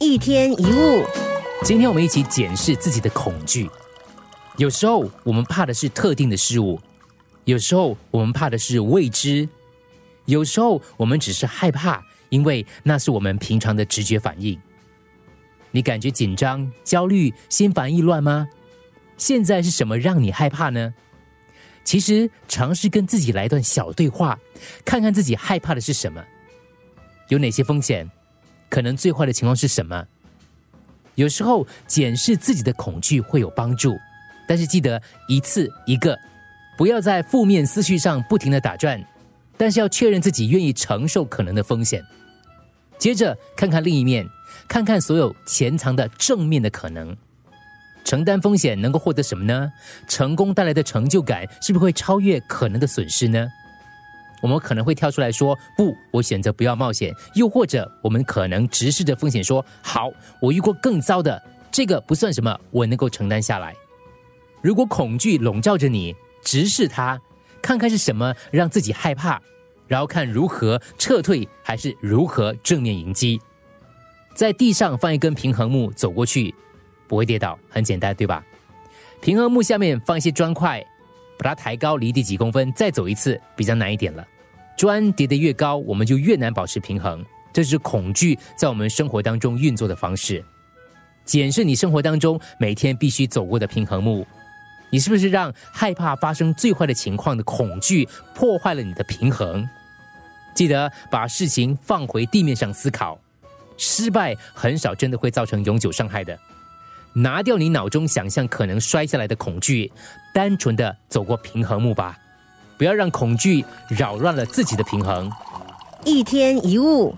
一天一物，今天我们一起检视自己的恐惧。有时候我们怕的是特定的事物，有时候我们怕的是未知，有时候我们只是害怕，因为那是我们平常的直觉反应。你感觉紧张、焦虑、心烦意乱吗？现在是什么让你害怕呢？其实尝试跟自己来一段小对话，看看自己害怕的是什么，有哪些风险，可能最坏的情况是什么。有时候检视自己的恐惧会有帮助，但是记得一次一个，不要在负面思绪上不停的打转，但是要确认自己愿意承受可能的风险。接着看看另一面，看看所有潜藏的正面的可能。承担风险能够获得什么呢？成功带来的成就感是不是会超越可能的损失呢？我们可能会跳出来说：“不，我选择不要冒险。”又或者我们可能直视着风险说：“好，我遇过更糟的，这个不算什么，我能够承担下来。”如果恐惧笼罩着你，直视它，看看是什么让自己害怕，然后看如何撤退，还是如何正面迎击。在地上放一根平衡木，走过去。不会跌倒，很简单，对吧？平衡木下面放一些砖块，把它抬高离地几公分，再走一次，比较难一点了。砖叠得越高，我们就越难保持平衡。这是恐惧在我们生活当中运作的方式。检视你生活当中每天必须走过的平衡木，你是不是让害怕发生最坏的情况的恐惧破坏了你的平衡？记得把事情放回地面上思考，失败很少真的会造成永久伤害的。拿掉你脑中想象可能摔下来的恐惧，单纯的走过平衡木吧，不要让恐惧扰乱了自己的平衡。一天一物。